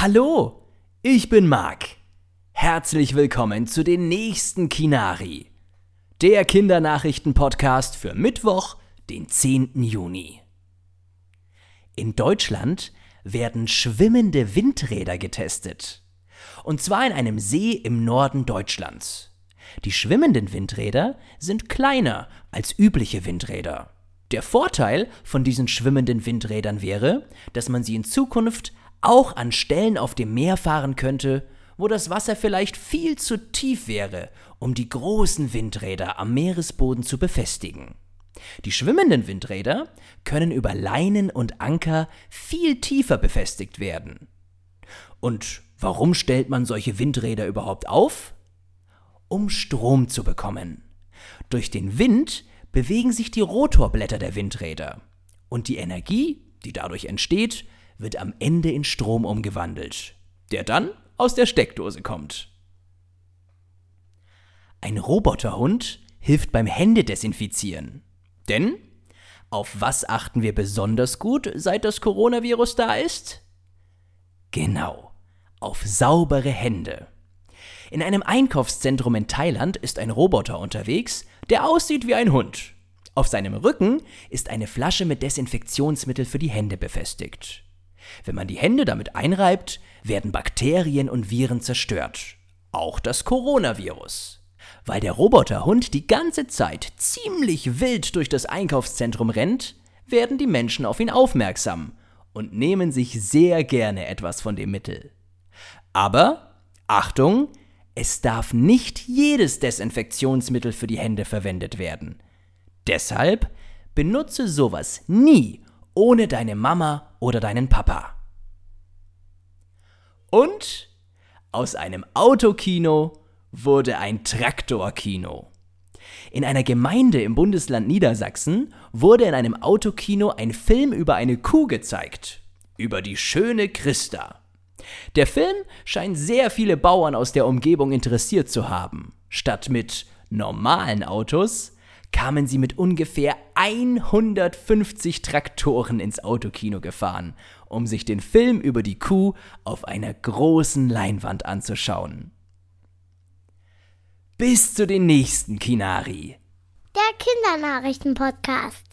Hallo, ich bin Marc. Herzlich willkommen zu den nächsten Kinari, der Kindernachrichten-Podcast für Mittwoch, den 10. Juni. In Deutschland werden schwimmende Windräder getestet. Und zwar in einem See im Norden Deutschlands. Die schwimmenden Windräder sind kleiner als übliche Windräder. Der Vorteil von diesen schwimmenden Windrädern wäre, dass man sie in Zukunft auch an Stellen auf dem Meer fahren könnte, wo das Wasser vielleicht viel zu tief wäre, um die großen Windräder am Meeresboden zu befestigen. Die schwimmenden Windräder können über Leinen und Anker viel tiefer befestigt werden. Und warum stellt man solche Windräder überhaupt auf? Um Strom zu bekommen. Durch den Wind bewegen sich die Rotorblätter der Windräder. Und die Energie, die dadurch entsteht, wird am Ende in Strom umgewandelt, der dann aus der Steckdose kommt. Ein Roboterhund hilft beim Händedesinfizieren. Denn auf was achten wir besonders gut, seit das Coronavirus da ist? Genau, auf saubere Hände. In einem Einkaufszentrum in Thailand ist ein Roboter unterwegs, der aussieht wie ein Hund. Auf seinem Rücken ist eine Flasche mit Desinfektionsmittel für die Hände befestigt. Wenn man die Hände damit einreibt, werden Bakterien und Viren zerstört. Auch das Coronavirus. Weil der Roboterhund die ganze Zeit ziemlich wild durch das Einkaufszentrum rennt, werden die Menschen auf ihn aufmerksam und nehmen sich sehr gerne etwas von dem Mittel. Aber, Achtung, es darf nicht jedes Desinfektionsmittel für die Hände verwendet werden. Deshalb benutze sowas nie ohne deine Mama oder deinen Papa. Und aus einem Autokino wurde ein Traktorkino. In einer Gemeinde im Bundesland Niedersachsen wurde in einem Autokino ein Film über eine Kuh gezeigt. Über die schöne Christa. Der Film scheint sehr viele Bauern aus der Umgebung interessiert zu haben. Statt mit normalen Autos kamen sie mit ungefähr 150 Traktoren ins Autokino gefahren, um sich den Film über die Kuh auf einer großen Leinwand anzuschauen. Bis zu den nächsten Kinari. Der Kindernachrichten-Podcast.